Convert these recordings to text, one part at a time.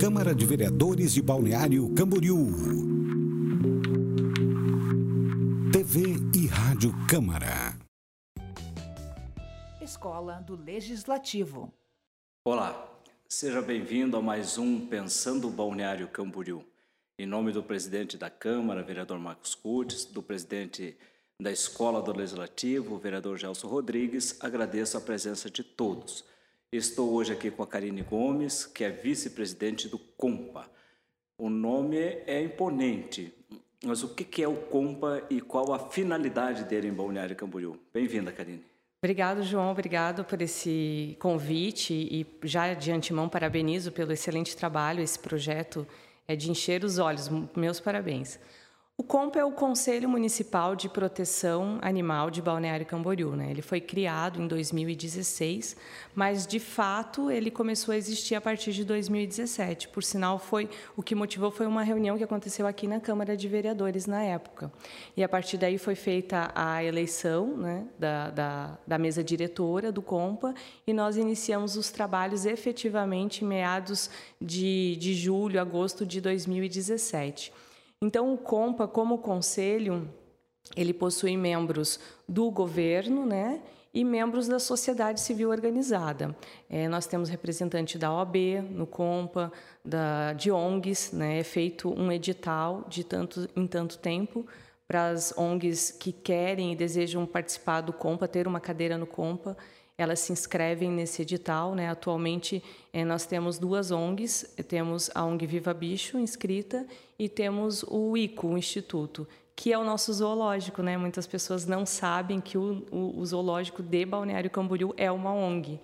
Câmara de Vereadores de Balneário Camboriú. TV e Rádio Câmara. Escola do Legislativo. Olá, seja bem-vindo a mais um Pensando Balneário Camboriú. Em nome do presidente da Câmara, vereador Marcos Curtis, do presidente da Escola do Legislativo, vereador Gelson Rodrigues, agradeço a presença de todos. Estou hoje aqui com a Karine Gomes, que é vice-presidente do COMPA. O nome é imponente, mas o que é o COMPA e qual a finalidade dele em Balneário Camboriú? Bem-vinda, Karine. Obrigado, João. Obrigado por esse convite e já de antemão parabenizo pelo excelente trabalho. Esse projeto é de encher os olhos. Meus parabéns. O COMP é o Conselho Municipal de Proteção Animal de Balneário Camboriú. Né? Ele foi criado em 2016, mas de fato ele começou a existir a partir de 2017. Por sinal, foi o que motivou foi uma reunião que aconteceu aqui na Câmara de Vereadores na época. E a partir daí foi feita a eleição né, da, da, da mesa diretora do COMPA e nós iniciamos os trabalhos efetivamente em meados de, de julho, agosto de 2017. Então, o COMPA, como conselho, ele possui membros do governo, né? E membros da sociedade civil organizada. É, nós temos representante da OAB no COMPA, da, de ONGs, né? é feito um edital de tanto em tanto tempo para as ONGs que querem e desejam participar do COMPA, ter uma cadeira no COMPA elas se inscrevem nesse edital. Né? Atualmente, eh, nós temos duas ONGs, temos a ONG Viva Bicho inscrita e temos o ICO, o Instituto, que é o nosso zoológico. Né? Muitas pessoas não sabem que o, o, o zoológico de Balneário Camboriú é uma ONG.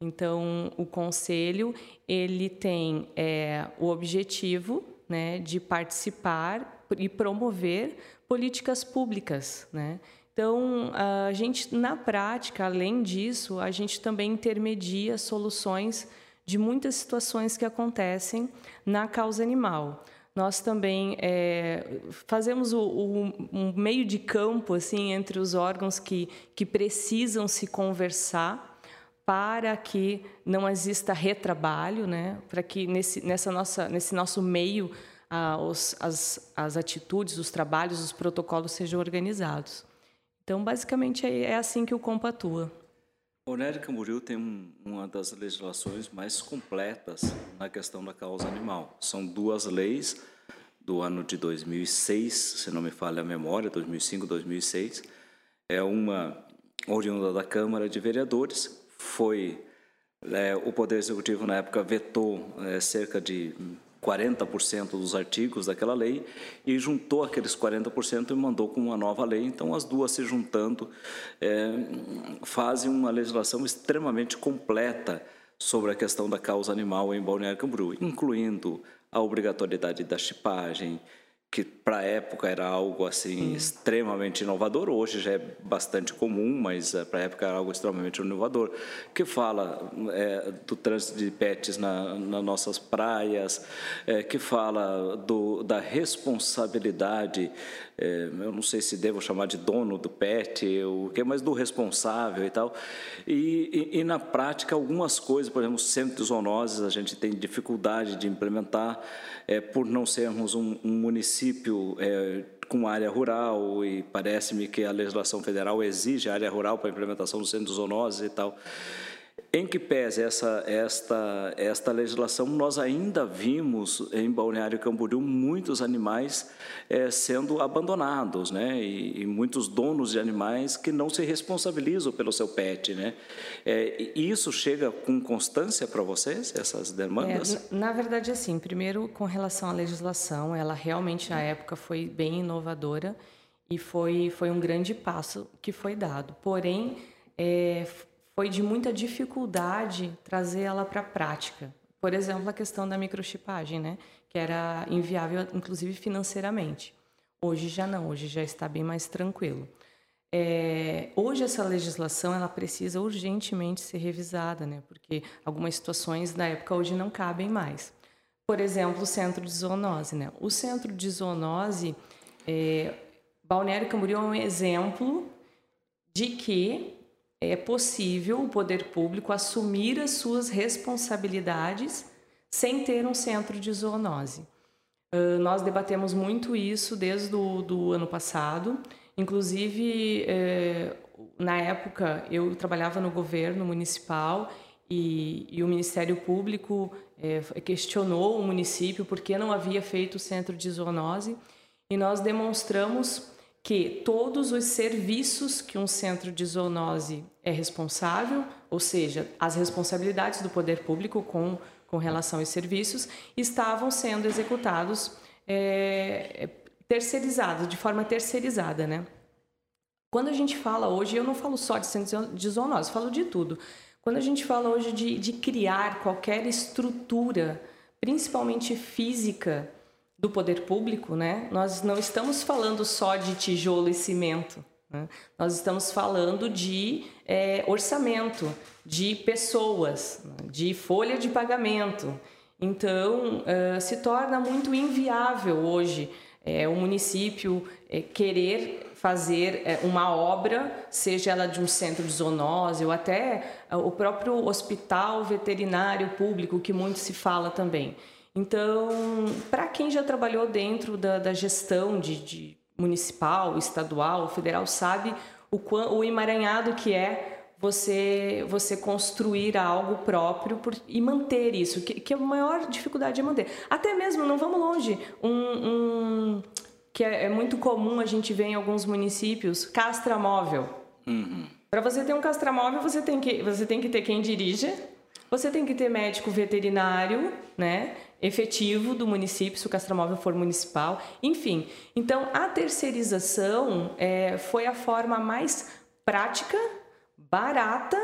Então, o conselho ele tem é, o objetivo né, de participar e promover políticas públicas, né? Então, a gente, na prática, além disso, a gente também intermedia soluções de muitas situações que acontecem na causa animal. Nós também é, fazemos o, o, um meio de campo assim entre os órgãos que, que precisam se conversar para que não exista retrabalho, né? para que nesse, nessa nossa, nesse nosso meio ah, os, as, as atitudes, os trabalhos, os protocolos sejam organizados. Então, basicamente, é, é assim que o COMPA atua. O NED Camboriú tem uma das legislações mais completas na questão da causa animal. São duas leis do ano de 2006, se não me falha a memória, 2005, 2006. É uma oriunda da Câmara de Vereadores. Foi é, o Poder Executivo na época vetou é, cerca de 40% dos artigos daquela lei e juntou aqueles 40% e mandou com uma nova lei. Então, as duas se juntando é, fazem uma legislação extremamente completa sobre a questão da causa animal em Balneário Camboriú, incluindo a obrigatoriedade da chipagem, que para a época era algo assim extremamente inovador, hoje já é bastante comum, mas é, para a época era algo extremamente inovador, que fala é, do trânsito de pets na, nas nossas praias, é, que fala do, da responsabilidade, eu não sei se devo chamar de dono do pet, o que, mas do responsável e tal. E, e, e na prática algumas coisas, por exemplo, centro de zoonoses a gente tem dificuldade de implementar é, por não sermos um, um município é, com área rural e parece-me que a legislação federal exige área rural para a implementação do centro de zoonoses e tal. Em que pese essa, esta, esta legislação, nós ainda vimos em Balneário Camboriú muitos animais é, sendo abandonados, né? E, e, muitos donos de animais que não se responsabilizam pelo seu pet, né? É, isso chega com constância para vocês, essas demandas? É, na verdade, assim, primeiro, com relação à legislação, ela realmente, na época, foi bem inovadora e foi, foi um grande passo que foi dado. Porém, é, foi de muita dificuldade trazer ela para a prática. Por exemplo, a questão da microchipagem, né? que era inviável, inclusive financeiramente. Hoje já não, hoje já está bem mais tranquilo. É, hoje essa legislação ela precisa urgentemente ser revisada, né? porque algumas situações da época hoje não cabem mais. Por exemplo, o centro de zoonose. Né? O centro de zoonose, é, Balneário Camboriú é um exemplo de que é possível o poder público assumir as suas responsabilidades sem ter um centro de zoonose. Uh, nós debatemos muito isso desde o ano passado. Inclusive, eh, na época, eu trabalhava no governo municipal e, e o Ministério Público eh, questionou o município por que não havia feito o centro de zoonose. E nós demonstramos que todos os serviços que um centro de zoonose é responsável, ou seja, as responsabilidades do poder público com com relação aos serviços estavam sendo executados é, terceirizados, de forma terceirizada, né? Quando a gente fala hoje, eu não falo só de centro de zoonose, falo de tudo. Quando a gente fala hoje de, de criar qualquer estrutura, principalmente física, do poder público, né? Nós não estamos falando só de tijolo e cimento. Né? Nós estamos falando de é, orçamento, de pessoas, de folha de pagamento. Então, uh, se torna muito inviável hoje é, o município é, querer fazer é, uma obra, seja ela de um centro de zoonose ou até o próprio hospital veterinário público, que muito se fala também. Então, para quem já trabalhou dentro da, da gestão de, de municipal, estadual, federal, sabe o, o emaranhado que é você você construir algo próprio por, e manter isso, que, que a maior dificuldade é manter. Até mesmo, não vamos longe, um, um que é, é, muito comum a gente ver em alguns municípios, castramóvel. Uhum. Para você ter um castramóvel, você tem que você tem que ter quem dirige, você tem que ter médico veterinário, né? Efetivo do município, se o castramóvel for municipal, enfim. Então, a terceirização é, foi a forma mais prática, barata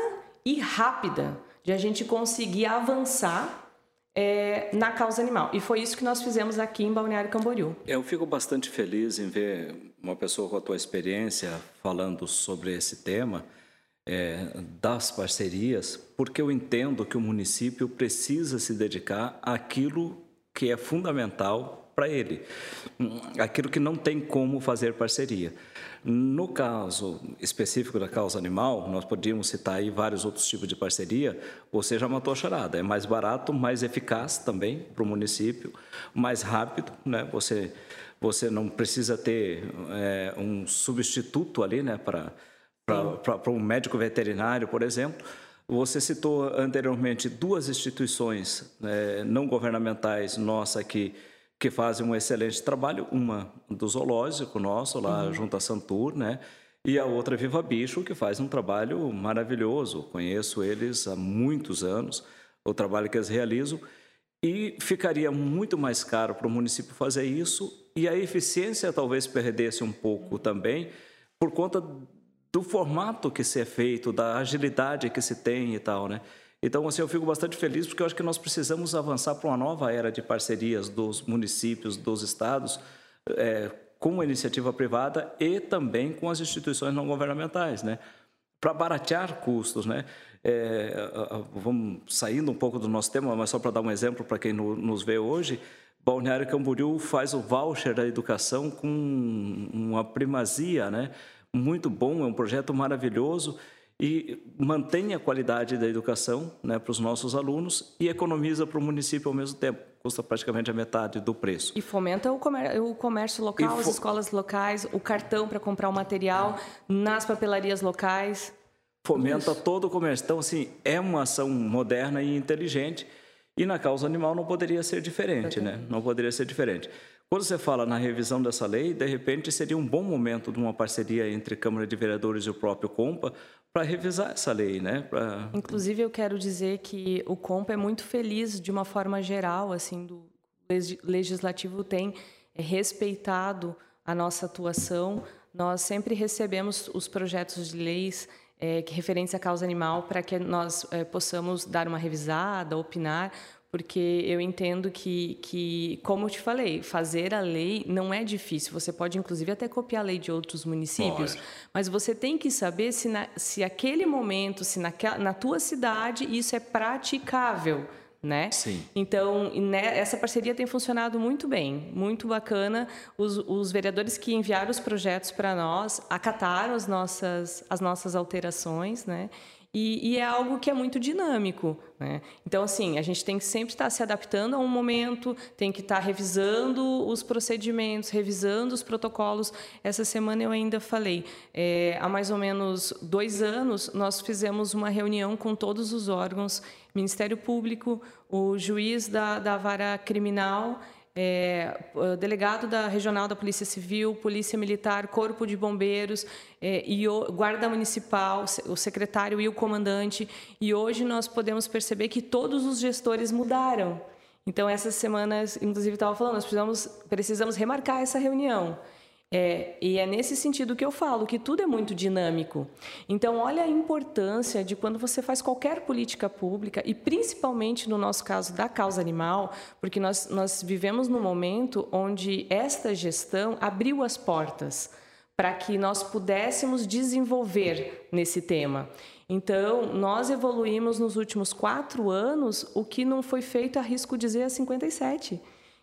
e rápida de a gente conseguir avançar é, na causa animal. E foi isso que nós fizemos aqui em Balneário Camboriú. Eu fico bastante feliz em ver uma pessoa com a tua experiência falando sobre esse tema é, das parcerias, porque eu entendo que o município precisa se dedicar àquilo que é fundamental para ele, aquilo que não tem como fazer parceria. No caso específico da causa animal, nós podíamos citar aí vários outros tipos de parceria, você já matou a charada, é mais barato, mais eficaz também para o município, mais rápido, né? você, você não precisa ter é, um substituto ali né, para para um médico veterinário, por exemplo. Você citou anteriormente duas instituições né, não governamentais nossa que que fazem um excelente trabalho, uma do zoológico nosso lá uhum. junto a Santur, né? E a outra Viva Bicho que faz um trabalho maravilhoso. Conheço eles há muitos anos, o trabalho que eles realizam e ficaria muito mais caro para o município fazer isso e a eficiência talvez perdesse um pouco também por conta do formato que se é feito, da agilidade que se tem e tal, né? Então, assim, eu fico bastante feliz porque eu acho que nós precisamos avançar para uma nova era de parcerias dos municípios, dos estados, é, com a iniciativa privada e também com as instituições não governamentais, né? Para baratear custos, né? É, vamos saindo um pouco do nosso tema, mas só para dar um exemplo para quem no, nos vê hoje, Balneário Camboriú faz o voucher da educação com uma primazia, né? Muito bom, é um projeto maravilhoso e mantém a qualidade da educação né, para os nossos alunos e economiza para o município ao mesmo tempo. Custa praticamente a metade do preço. E fomenta o comércio, o comércio local, as escolas locais, o cartão para comprar o material nas papelarias locais. Fomenta todo o comércio. Então, assim, é uma ação moderna e inteligente. E na causa animal não poderia ser diferente, né? Não poderia ser diferente. Quando você fala na revisão dessa lei, de repente seria um bom momento de uma parceria entre Câmara de Vereadores e o próprio Compa para revisar essa lei, né? Pra... Inclusive, eu quero dizer que o Compa é muito feliz, de uma forma geral, assim, do legislativo tem respeitado a nossa atuação. Nós sempre recebemos os projetos de leis é, referentes à causa animal para que nós é, possamos dar uma revisada, opinar, porque eu entendo que, que, como eu te falei, fazer a lei não é difícil. Você pode, inclusive, até copiar a lei de outros municípios, pode. mas você tem que saber se, na, se aquele momento, se naquela, na tua cidade isso é praticável. Né? Sim. Então, né, essa parceria tem funcionado muito bem, muito bacana. Os, os vereadores que enviaram os projetos para nós acataram as nossas, as nossas alterações, né? E, e, é algo que é muito dinâmico. Né? Então, assim, a gente tem que sempre estar se adaptando a um momento, tem que estar revisando os procedimentos, revisando os protocolos. Essa semana eu ainda falei, é, há mais ou menos dois anos, nós fizemos uma reunião com todos os órgãos, Ministério Público, o juiz da, da vara criminal é, delegado da regional da Polícia Civil, Polícia Militar, Corpo de Bombeiros é, e o Guarda Municipal, o secretário e o comandante. E hoje nós podemos perceber que todos os gestores mudaram. Então, essas semanas, inclusive, estava falando, nós precisamos, precisamos remarcar essa reunião. É, e é nesse sentido que eu falo que tudo é muito dinâmico. Então, olha a importância de quando você faz qualquer política pública, e principalmente no nosso caso da causa animal, porque nós, nós vivemos num momento onde esta gestão abriu as portas para que nós pudéssemos desenvolver nesse tema. Então, nós evoluímos nos últimos quatro anos o que não foi feito, arrisco dizer, a 57.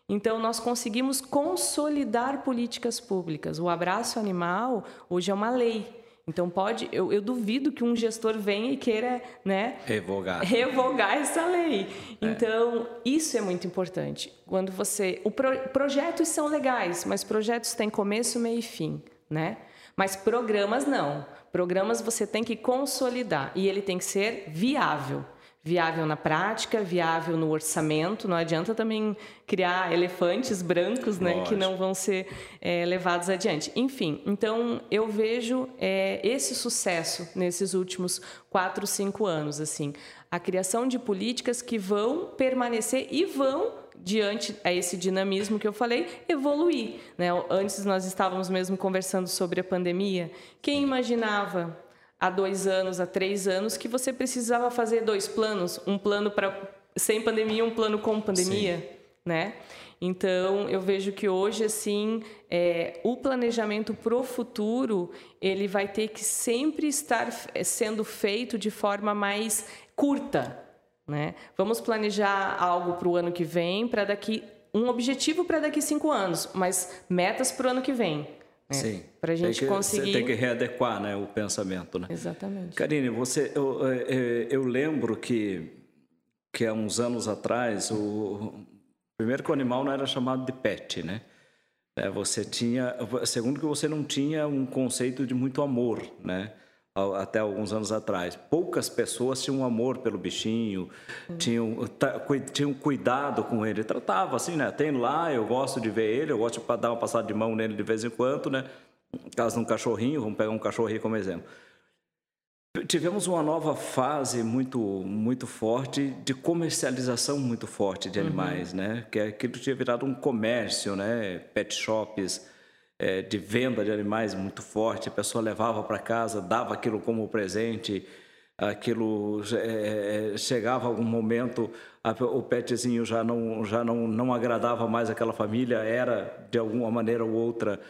Então, nós conseguimos consolidar políticas públicas. O abraço animal hoje é uma lei. Então, pode, eu, eu duvido que um gestor venha e queira né, revogar. revogar essa lei. É. Então, isso é muito importante. Quando você. O pro, projetos são legais, mas projetos têm começo, meio e fim. Né? Mas programas não. Programas você tem que consolidar e ele tem que ser viável viável na prática, viável no orçamento. Não adianta também criar elefantes brancos, né, que não vão ser é, levados adiante. Enfim, então eu vejo é, esse sucesso nesses últimos quatro, cinco anos, assim, a criação de políticas que vão permanecer e vão diante a esse dinamismo que eu falei, evoluir. Né? Antes nós estávamos mesmo conversando sobre a pandemia. Quem imaginava há dois anos, há três anos, que você precisava fazer dois planos, um plano para sem pandemia, um plano com pandemia, Sim. né? Então eu vejo que hoje assim é, o planejamento para o futuro ele vai ter que sempre estar sendo feito de forma mais curta, né? Vamos planejar algo para o ano que vem, para daqui um objetivo para daqui cinco anos, mas metas para o ano que vem. É, Sim. Para a gente tem que, conseguir. Você tem que readequar né, o pensamento. Né? Exatamente. Karine, você, eu, eu lembro que, que há uns anos atrás, o, primeiro que o animal não era chamado de pet, né? É, você tinha, segundo que você não tinha um conceito de muito amor, né? Até alguns anos atrás. Poucas pessoas tinham amor pelo bichinho, tinham, tinham cuidado com ele. Tratava assim, né? Tem lá, eu gosto de ver ele, eu gosto de dar uma passada de mão nele de vez em quando, né? Caso de um cachorrinho, vamos pegar um cachorrinho como exemplo. Tivemos uma nova fase muito muito forte de comercialização muito forte de uhum. animais, uhum. né? Que aquilo tinha virado um comércio, né? Pet shops, é, de venda de animais muito forte, a pessoa levava para casa, dava aquilo como presente, aquilo é, é, chegava algum momento, a, o petzinho já não já não, não agradava mais aquela família, era de alguma maneira ou outra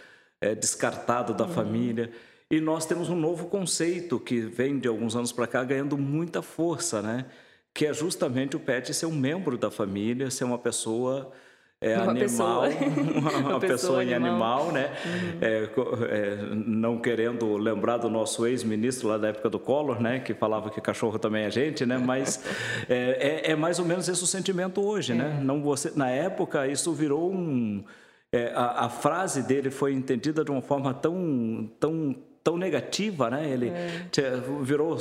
é, descartado da uhum. família. E nós temos um novo conceito que vem de alguns anos para cá ganhando muita força, né? Que é justamente o pet ser um membro da família, ser uma pessoa é uma animal, pessoa. uma, uma pessoa, em animal, animal né? Uhum. É, é, não querendo lembrar do nosso ex-ministro lá da época do Collor, né? Que falava que cachorro também é gente, né? Mas é, é, é mais ou menos esse o sentimento hoje, né? Não você, na época isso virou um a, a frase dele foi entendida de uma forma tão tão tão negativa, né? Ele é. virou,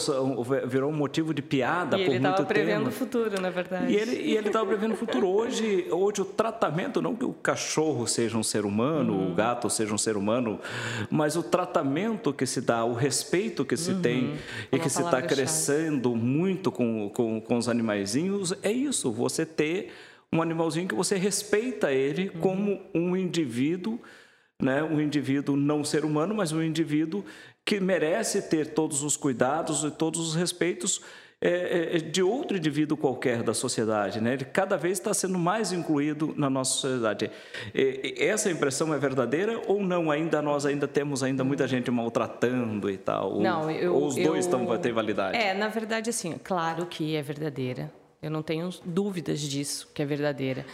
virou um motivo de piada e por muito tempo. ele estava prevendo o futuro, na verdade. E ele estava prevendo o futuro. Hoje, hoje o tratamento, não que o cachorro seja um ser humano, uhum. o gato seja um ser humano, mas o tratamento que se dá, o respeito que se uhum. tem e que se está crescendo muito com, com, com os animaizinhos, é isso, você ter um animalzinho que você respeita ele uhum. como um indivíduo né? um indivíduo não ser humano, mas um indivíduo que merece ter todos os cuidados e todos os respeitos é, é, é, de outro indivíduo qualquer da sociedade. Né? Ele cada vez está sendo mais incluído na nossa sociedade. essa impressão é verdadeira ou não? Ainda nós ainda temos ainda muita gente maltratando e tal? Não, eu, ou os dois estão ter validade? É, na verdade, assim, claro que é verdadeira. Eu não tenho dúvidas disso, que é verdadeira.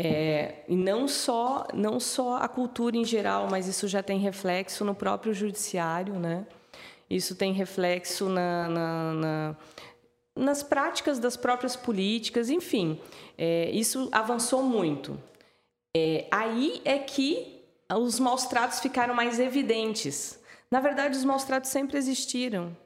É, e não só, não só a cultura em geral, mas isso já tem reflexo no próprio judiciário, né? isso tem reflexo na, na, na nas práticas das próprias políticas, enfim, é, isso avançou muito. É, aí é que os maus tratos ficaram mais evidentes. Na verdade, os maus tratos sempre existiram.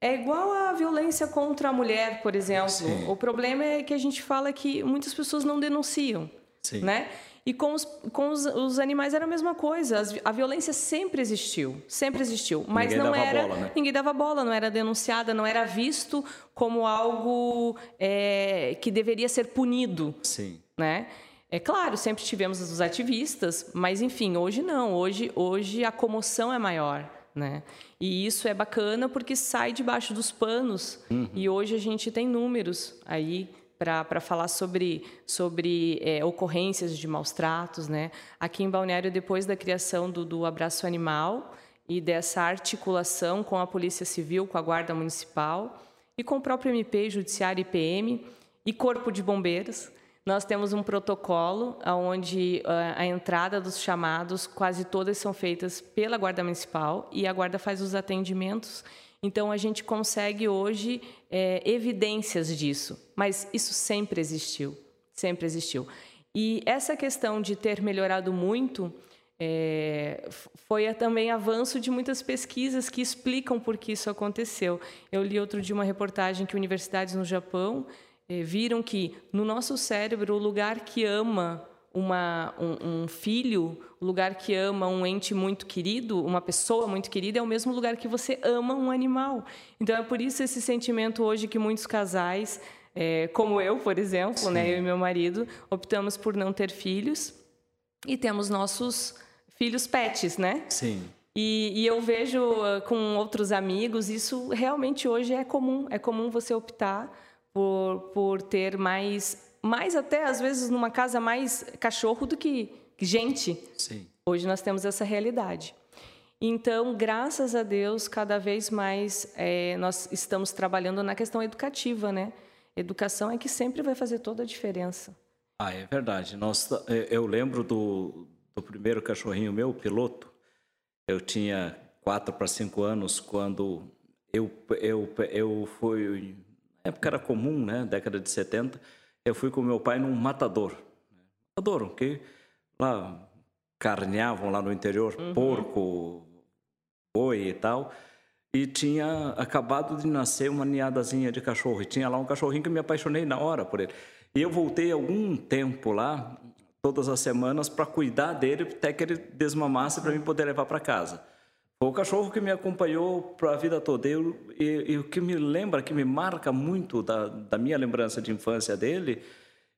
É igual a violência contra a mulher, por exemplo. Sim. O problema é que a gente fala que muitas pessoas não denunciam, Sim. né? E com os, com os, os animais era a mesma coisa. As, a violência sempre existiu, sempre existiu. Mas ninguém não era. Bola, né? Ninguém dava bola, não era denunciada, não era visto como algo é, que deveria ser punido. Sim. Né? É claro, sempre tivemos os ativistas, mas enfim, hoje não. Hoje, hoje a comoção é maior. Né? E isso é bacana porque sai debaixo dos panos. Uhum. E hoje a gente tem números aí para falar sobre, sobre é, ocorrências de maus tratos. Né? Aqui em Balneário, depois da criação do, do Abraço Animal e dessa articulação com a Polícia Civil, com a Guarda Municipal e com o próprio MP, Judiciário e e Corpo de Bombeiros, nós temos um protocolo onde ah, a entrada dos chamados, quase todas são feitas pela Guarda Municipal e a Guarda faz os atendimentos então a gente consegue hoje é, evidências disso, mas isso sempre existiu, sempre existiu. E essa questão de ter melhorado muito é, foi também avanço de muitas pesquisas que explicam por que isso aconteceu. Eu li outro dia uma reportagem que universidades no Japão é, viram que no nosso cérebro o lugar que ama uma, um, um, filho, o lugar que ama um ente muito querido, uma pessoa muito querida, é o mesmo lugar que você ama um animal. Então é por isso esse sentimento hoje que muitos casais, é, como eu, por exemplo, né, eu e meu marido, optamos por não ter filhos e temos nossos filhos pets, né? Sim. E, e eu vejo uh, com outros amigos, isso realmente hoje é comum. É comum você optar por, por ter mais mais até às vezes numa casa mais cachorro do que gente. Sim. Hoje nós temos essa realidade. Então, graças a Deus, cada vez mais é, nós estamos trabalhando na questão educativa, né? Educação é que sempre vai fazer toda a diferença. Ah, é verdade. Nós, é, eu lembro do, do primeiro cachorrinho meu, piloto. Eu tinha quatro para cinco anos quando eu, eu, eu fui. Na época era comum, né? Década de 70 eu fui com meu pai num matador. Matador, que lá carneavam lá no interior, uhum. porco, boi e tal. E tinha acabado de nascer uma ninhadazinha de cachorro. E tinha lá um cachorrinho que me apaixonei na hora por ele. E eu voltei algum tempo lá, todas as semanas, para cuidar dele até que ele desmamasse para mim poder levar para casa. O cachorro que me acompanhou para a vida toda. E, o que me lembra, que me marca muito da, da minha lembrança de infância dele,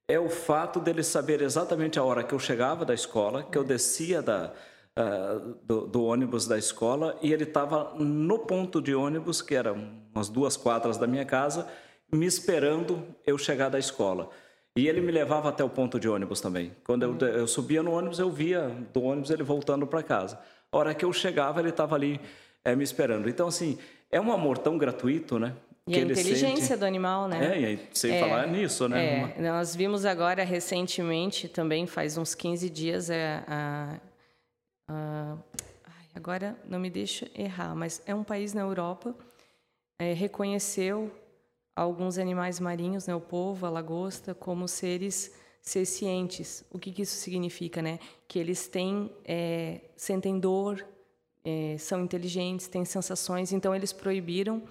é o fato dele saber exatamente a hora que eu chegava da escola, que eu descia da, uh, do, do, ônibus da escola e ele estava no ponto de ônibus, que era umas duas quadras da minha casa, me esperando eu chegar da escola. E ele me levava até o ponto de ônibus também. Quando eu, eu subia no ônibus, eu via do ônibus ele voltando para casa. A hora que eu chegava, ele estava ali é, me esperando. Então, assim, é um amor tão gratuito, né? E a inteligência sente... do animal, né? É, e aí, sem é, falar nisso, né? É, nós vimos agora recentemente, também faz uns 15 dias, é, a, a, agora não me deixa errar, mas é um país na Europa, é, reconheceu alguns animais marinhos, né, o povo, a lagosta, como seres ser cientes. O que, que isso significa, né? Que eles têm, é, sentem dor, é, são inteligentes, têm sensações. Então eles proibiram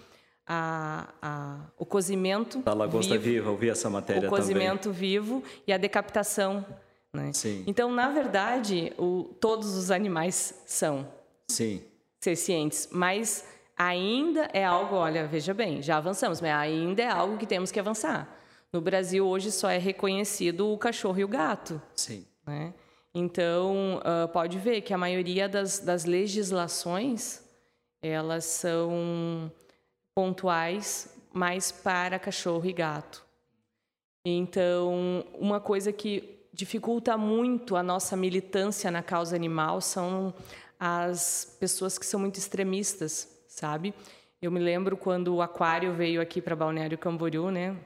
a, a, o cozimento da lagosta vivo, viva. Eu vi essa matéria O cozimento também. vivo e a decapitação. Né? Sim. Então, na verdade, o, todos os animais são Sim. ser cientes, mas ainda é algo, olha, veja bem, já avançamos, mas ainda é algo que temos que avançar. No Brasil, hoje, só é reconhecido o cachorro e o gato. Sim. Né? Então, uh, pode ver que a maioria das, das legislações, elas são pontuais mais para cachorro e gato. Então, uma coisa que dificulta muito a nossa militância na causa animal são as pessoas que são muito extremistas, sabe? Eu me lembro quando o Aquário veio aqui para Balneário Camboriú, né?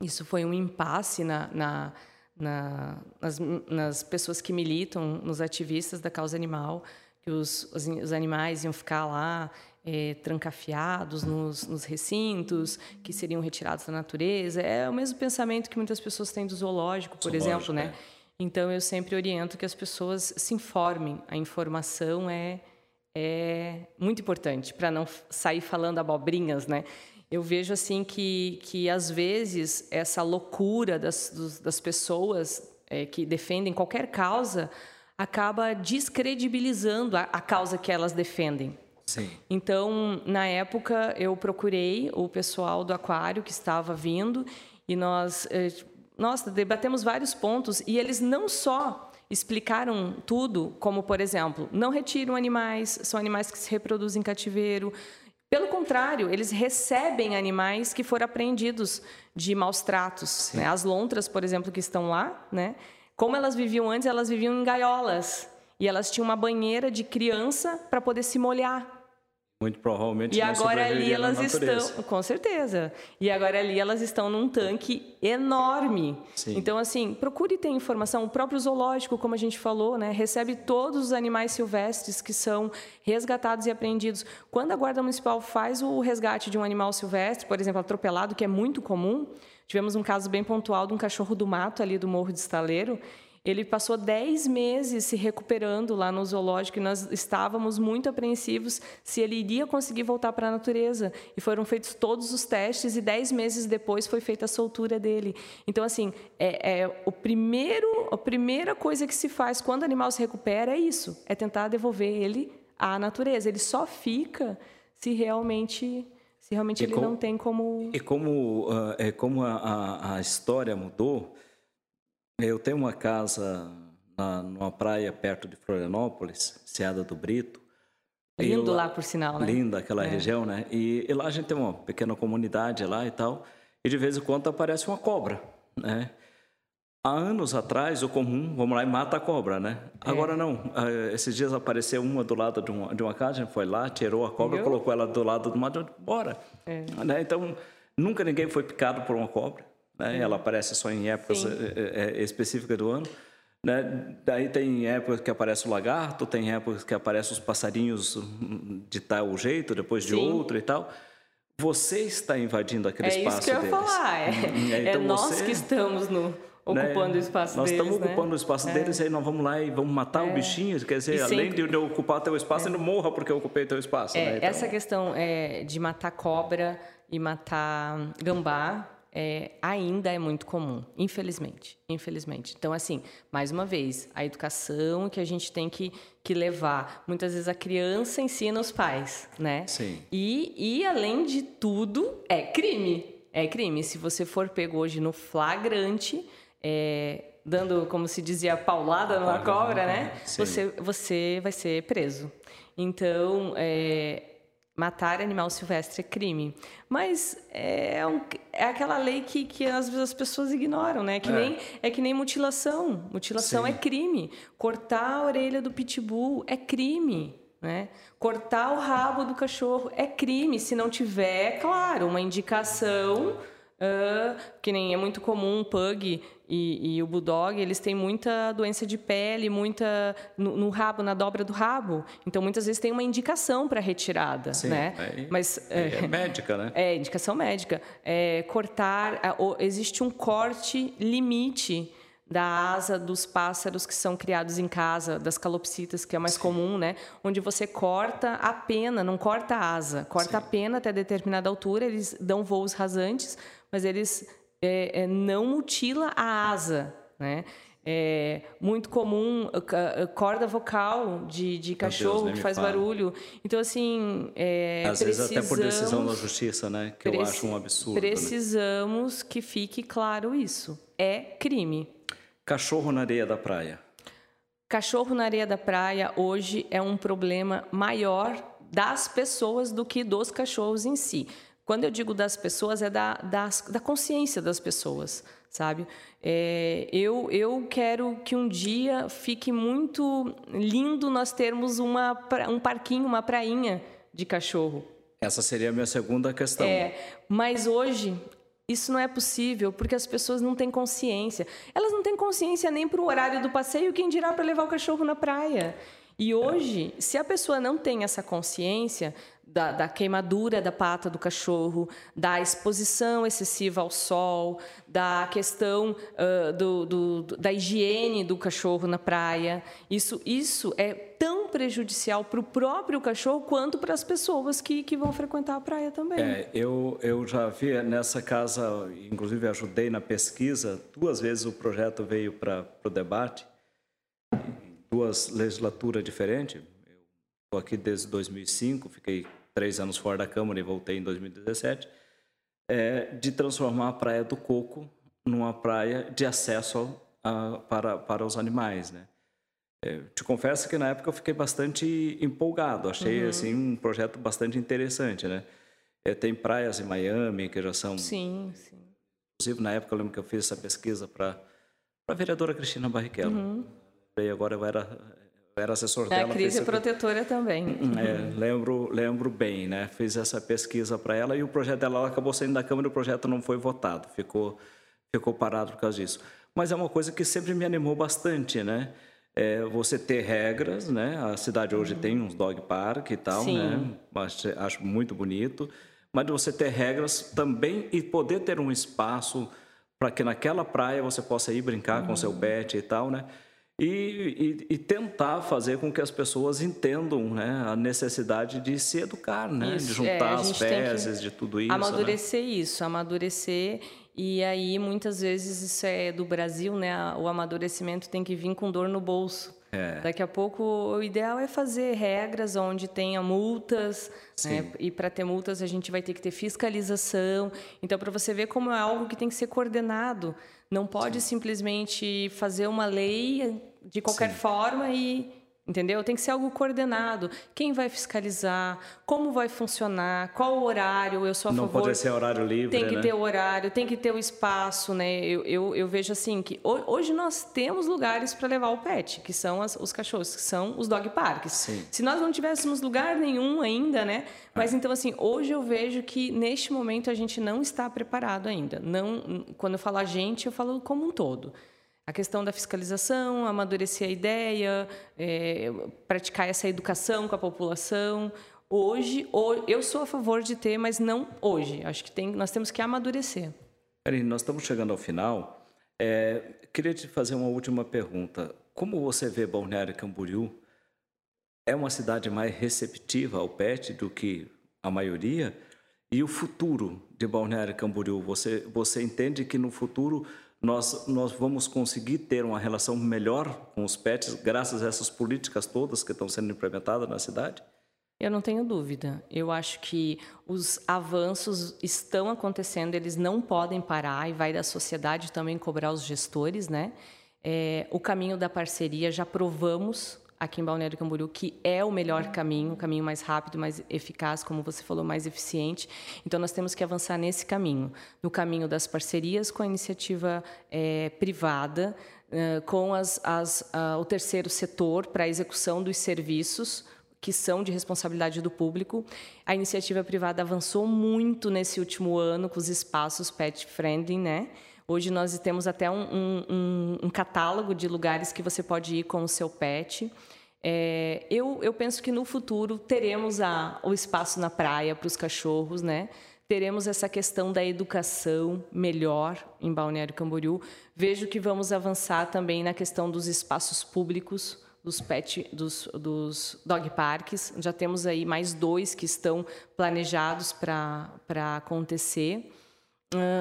Isso foi um impasse na, na, na, nas, nas, pessoas que militam, nos ativistas da causa animal, que os, os, os animais iam ficar lá é, trancafiados nos, nos, recintos, que seriam retirados da natureza. É o mesmo pensamento que muitas pessoas têm do zoológico, por zoológico, exemplo, né? É. Então, eu sempre oriento que as pessoas se informem. A informação é, é muito importante para não sair falando abobrinhas, né? Eu vejo assim que, que às vezes essa loucura das, das pessoas é, que defendem qualquer causa acaba descredibilizando a, a causa que elas defendem. Sim. Então, na época, eu procurei o pessoal do aquário que estava vindo e nós eh, nossa, debatemos vários pontos e eles não só explicaram tudo, como, por exemplo, não retiram animais, são animais que se reproduzem em cativeiro. Pelo contrário, eles recebem animais que foram apreendidos de maus tratos. Né? As lontras, por exemplo, que estão lá, né? como elas viviam antes, elas viviam em gaiolas. E elas tinham uma banheira de criança para poder se molhar. Muito provavelmente e agora ali elas estão com certeza. E agora ali elas estão num tanque enorme. Sim. então assim procure ter informação. O próprio zoológico como a gente falou né recebe todos os animais silvestres que são resgatados e apreendidos. Quando a guarda municipal faz o resgate de um animal silvestre por exemplo atropelado que é muito comum tivemos um caso bem pontual de um cachorro do mato ali do morro de Estaleiro ele passou 10 meses se recuperando lá no zoológico e nós estávamos muito apreensivos se ele iria conseguir voltar para a natureza. E foram feitos todos os testes e 10 meses depois foi feita a soltura dele. Então, assim, é, é, o primeiro, a primeira coisa que se faz quando o animal se recupera é isso, é tentar devolver ele à natureza. Ele só fica se realmente se realmente ele não tem como e como uh, é como a, a, a história mudou eu tenho uma casa na, numa praia perto de Florianópolis, Seada do Brito. Lindo lá, lá, por sinal, né? Linda aquela é. região, né? E, e, lá a gente tem uma pequena comunidade lá e tal. E de vez em quando aparece uma cobra, né? Há anos atrás, o comum, vamos lá e mata a cobra, né? É. Agora não. Ah, esses dias apareceu uma do lado de uma, de uma casa, a gente foi lá, tirou a cobra, colocou ela do lado do mato, bora. É. Né? Então, nunca ninguém foi picado por uma cobra. Né? Ela aparece só em épocas é, é, específicas do ano. Né? Daí tem épocas que aparece o lagarto, tem épocas que aparecem os passarinhos de tal jeito, depois de Sim. outro e tal. Você está invadindo aquele é espaço deles. É isso que eu ia falar. É, hum, é, então é nós você, que estamos no, ocupando né? o espaço nós deles. Nós estamos né? ocupando o espaço é. deles, aí nós vamos lá e vamos matar é. o bichinho. Quer dizer, além de eu ocupar teu espaço, é. ele não morra porque eu ocupei teu espaço. É, né? então... Essa questão é, de matar cobra e matar gambá é, ainda é muito comum, infelizmente, infelizmente. Então, assim, mais uma vez, a educação que a gente tem que, que levar. Muitas vezes a criança ensina os pais, né? Sim. E, e, além de tudo, é crime. É crime. Se você for pego hoje no flagrante, é, dando, como se dizia, paulada numa cobra, né? Você, você vai ser preso. Então, é, matar animal silvestre é crime. Mas é, um, é aquela lei que, que às vezes as pessoas ignoram, né? Que é. Nem, é que nem mutilação. Mutilação Sim. é crime. Cortar a orelha do pitbull é crime. Né? Cortar o rabo do cachorro é crime. Se não tiver, claro, uma indicação Uh, que nem é muito comum o pug e, e, o bulldog, eles têm muita doença de pele, muita no, no, rabo, na dobra do rabo. Então muitas vezes tem uma indicação para retirada, Sim, né? É, Mas é, é, médica, né? É indicação médica. É, cortar, existe um corte limite da asa dos pássaros que são criados em casa, das calopsitas, que é mais Sim. comum, né? Onde você corta a pena, não corta a asa, corta Sim. a pena até determinada altura, eles dão voos rasantes, mas eles é, é, não mutila a asa, né? É muito comum corda vocal de, de cachorro Deus, que faz fala. barulho. Então, assim. É, Às vezes, até por decisão da justiça, né? Que eu acho um absurdo. Né? Precisamos né? que fique claro isso. É crime. Cachorro na areia da praia. Cachorro na areia da praia hoje é um problema maior das pessoas do que dos cachorros em si. Quando eu digo das pessoas, é da, das, da consciência das pessoas, sabe? É, eu, eu quero que um dia fique muito lindo nós termos uma, um parquinho, uma prainha de cachorro. Essa seria a minha segunda questão. É, mas hoje isso não é possível porque as pessoas não têm consciência. Elas não têm consciência nem para o horário do passeio, quem dirá para levar o cachorro na praia. E hoje, se a pessoa não tem essa consciência, da, da, queimadura da pata do cachorro, da exposição excessiva ao sol, da questão uh, do, do, da higiene do cachorro na praia. Isso, isso é tão prejudicial para o próprio cachorro quanto para as pessoas que, que vão frequentar a praia também. É, eu, eu já vi nessa casa, inclusive ajudei na pesquisa, duas vezes o projeto veio para o debate, duas legislaturas diferentes Estou aqui desde 2005, fiquei três anos fora da Câmara e voltei em 2017, é, de transformar a Praia do Coco numa praia de acesso a, para, para os animais, né? É, te confesso que na época eu fiquei bastante empolgado, achei uhum. assim um projeto bastante interessante, né? É, tem praias em Miami que já são. Sim, sim. Inclusive na época eu lembro que eu fiz essa pesquisa para a vereadora Cristina Barrichello. Uhum. E agora eu era era assessor é, dela. A crise protetora também. É, lembro, lembro bem, né? Fiz essa pesquisa para ela e o projeto dela acabou saindo da Câmara e o projeto não foi votado, ficou, ficou parado por causa disso. Mas é uma coisa que sempre me animou bastante, né? É você ter regras, né? A cidade hoje uhum. tem uns dog park e tal, Sim. né? Acho, acho muito bonito. Mas você ter regras também e poder ter um espaço para que naquela praia você possa ir brincar uhum. com seu pet e tal, né? E, e, e, tentar fazer com que as pessoas entendam né, a necessidade de se educar, né, isso, de juntar é, as fezes, de tudo isso. Né? Amadurecer né? isso, amadurecer. E aí, muitas vezes, isso é do Brasil, né? O amadurecimento tem que vir com dor no bolso. É. Daqui a pouco, o ideal é fazer regras onde tenha multas, né? e para ter multas a gente vai ter que ter fiscalização. Então, para você ver como é algo que tem que ser coordenado. Não pode Sim. simplesmente fazer uma lei de qualquer Sim. forma e Entendeu? Tem que ser algo coordenado. Quem vai fiscalizar? Como vai funcionar? Qual o horário? Eu sou a Não favor. Não pode ser horário livre. Tem que né? ter o horário, tem que ter o espaço, né? Eu, eu, eu vejo assim que hoje nós temos lugares para levar o pet, que são as, os cachorros, que são os dog parks. Sim. Se nós não tivéssemos lugar nenhum ainda, né? Mas é. então assim, hoje eu vejo que neste momento a gente não está preparado ainda. Não, quando eu falo a gente, eu falo como um todo a questão da fiscalização, amadurecer a ideia, é, praticar essa educação com a população. Hoje, eu sou a favor de ter, mas não hoje. Acho que tem, nós temos que amadurecer. Karine, nós estamos chegando ao final. É, queria te fazer uma última pergunta. Como você vê Balneário Camboriú? É uma cidade mais receptiva ao pet do que a maioria? E o futuro de Balneário Camboriú? Você, você entende que no futuro nós, nós vamos conseguir ter uma relação melhor com os pets graças a essas políticas todas que estão sendo implementadas na cidade? Eu não tenho dúvida. Eu acho que os avanços estão acontecendo, eles não podem parar e vai da sociedade também cobrar os gestores, né? É, o caminho da parceria já provamos aqui em Balneário Camboriú, que é o melhor caminho, o caminho mais rápido, mais eficaz, como você falou, mais eficiente. Então, nós temos que avançar nesse caminho, no caminho das parcerias com a iniciativa é, privada, é, com as, as, a, o terceiro setor para a execução dos serviços que são de responsabilidade do público. A iniciativa privada avançou muito nesse último ano com os espaços pet friendly, né? Hoje nós temos até um, um, um catálogo de lugares que você pode ir com o seu pet. É, eu, eu penso que no futuro teremos a, o espaço na praia para os cachorros, né? Teremos essa questão da educação melhor em Balneário Camboriú. Vejo que vamos avançar também na questão dos espaços públicos, dos pet, dos, dos dog parks. Já temos aí mais dois que estão planejados para acontecer.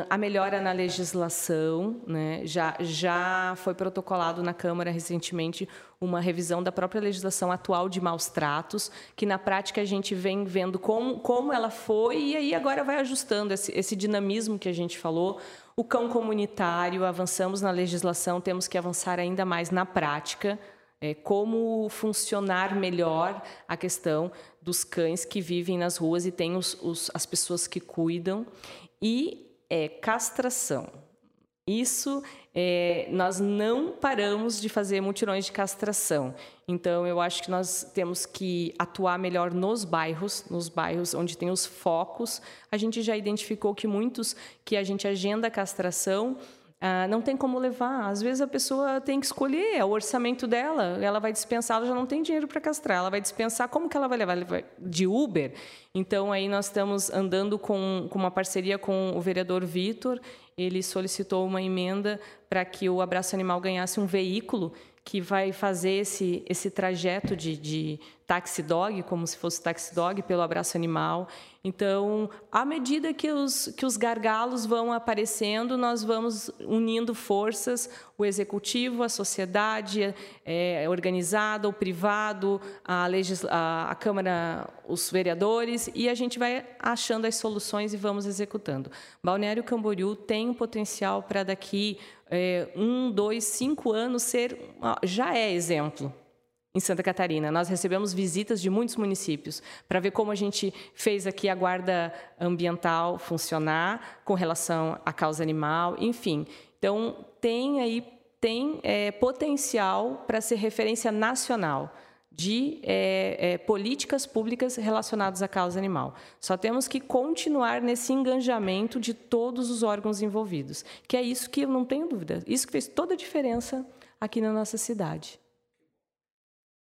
A melhora na legislação, né? já, já foi protocolado na Câmara recentemente uma revisão da própria legislação atual de maus tratos, que na prática a gente vem vendo como, como ela foi e aí agora vai ajustando esse, esse dinamismo que a gente falou. O cão comunitário, avançamos na legislação, temos que avançar ainda mais na prática, é, como funcionar melhor a questão dos cães que vivem nas ruas e tem os, os, as pessoas que cuidam. E é castração. Isso, é, nós não paramos de fazer mutirões de castração. Então, eu acho que nós temos que atuar melhor nos bairros, nos bairros onde tem os focos. A gente já identificou que muitos que a gente agenda castração ah, não tem como levar. Às vezes a pessoa tem que escolher, é o orçamento dela, ela vai dispensar, ela já não tem dinheiro para castrar, ela vai dispensar, como que ela vai levar? De Uber? Então, aí nós estamos andando com, com uma parceria com o vereador Vitor, ele solicitou uma emenda para que o Abraço Animal ganhasse um veículo que vai fazer esse, esse trajeto de, de taxi dog, como se fosse taxi dog, pelo abraço animal. Então, à medida que os, que os gargalos vão aparecendo, nós vamos unindo forças, o executivo, a sociedade é, organizada, o privado, a, a, a Câmara, os vereadores, e a gente vai achando as soluções e vamos executando. Balneário Camboriú tem um potencial para daqui é, um, dois, cinco anos ser já é exemplo em Santa Catarina. Nós recebemos visitas de muitos municípios para ver como a gente fez aqui a guarda ambiental funcionar com relação à causa animal, enfim. Então tem aí tem é, potencial para ser referência nacional de é, é, políticas públicas relacionadas à causa animal. Só temos que continuar nesse engajamento de todos os órgãos envolvidos, que é isso que eu não tenho dúvida, isso que fez toda a diferença aqui na nossa cidade.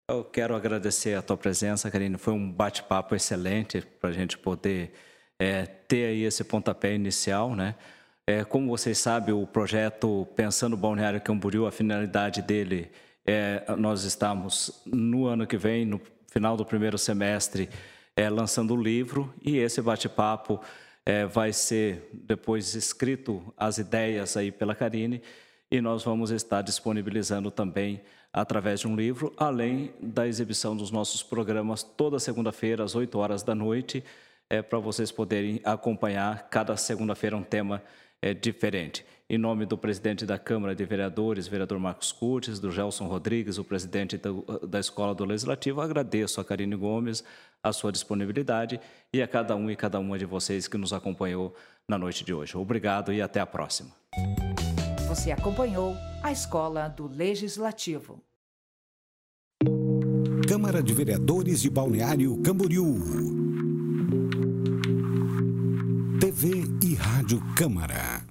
Eu quero agradecer a tua presença, Karine. Foi um bate-papo excelente para a gente poder é, ter aí esse pontapé inicial, né? É, como vocês sabem, o projeto Pensando Balneário Camboriú, a finalidade dele é, nós estamos no ano que vem, no final do primeiro semestre, é, lançando o livro e esse bate-papo é, vai ser depois escrito as ideias aí pela Karine e nós vamos estar disponibilizando também através de um livro, além da exibição dos nossos programas toda segunda-feira às 8 horas da noite, é, para vocês poderem acompanhar cada segunda-feira um tema é, diferente. Em nome do presidente da Câmara de Vereadores, vereador Marcos Curtis, do Gelson Rodrigues, o presidente da, da Escola do Legislativo, agradeço a Karine Gomes a sua disponibilidade e a cada um e cada uma de vocês que nos acompanhou na noite de hoje. Obrigado e até a próxima. Você acompanhou a Escola do Legislativo. Câmara de Vereadores de Balneário Camboriú. TV Rádio Câmara.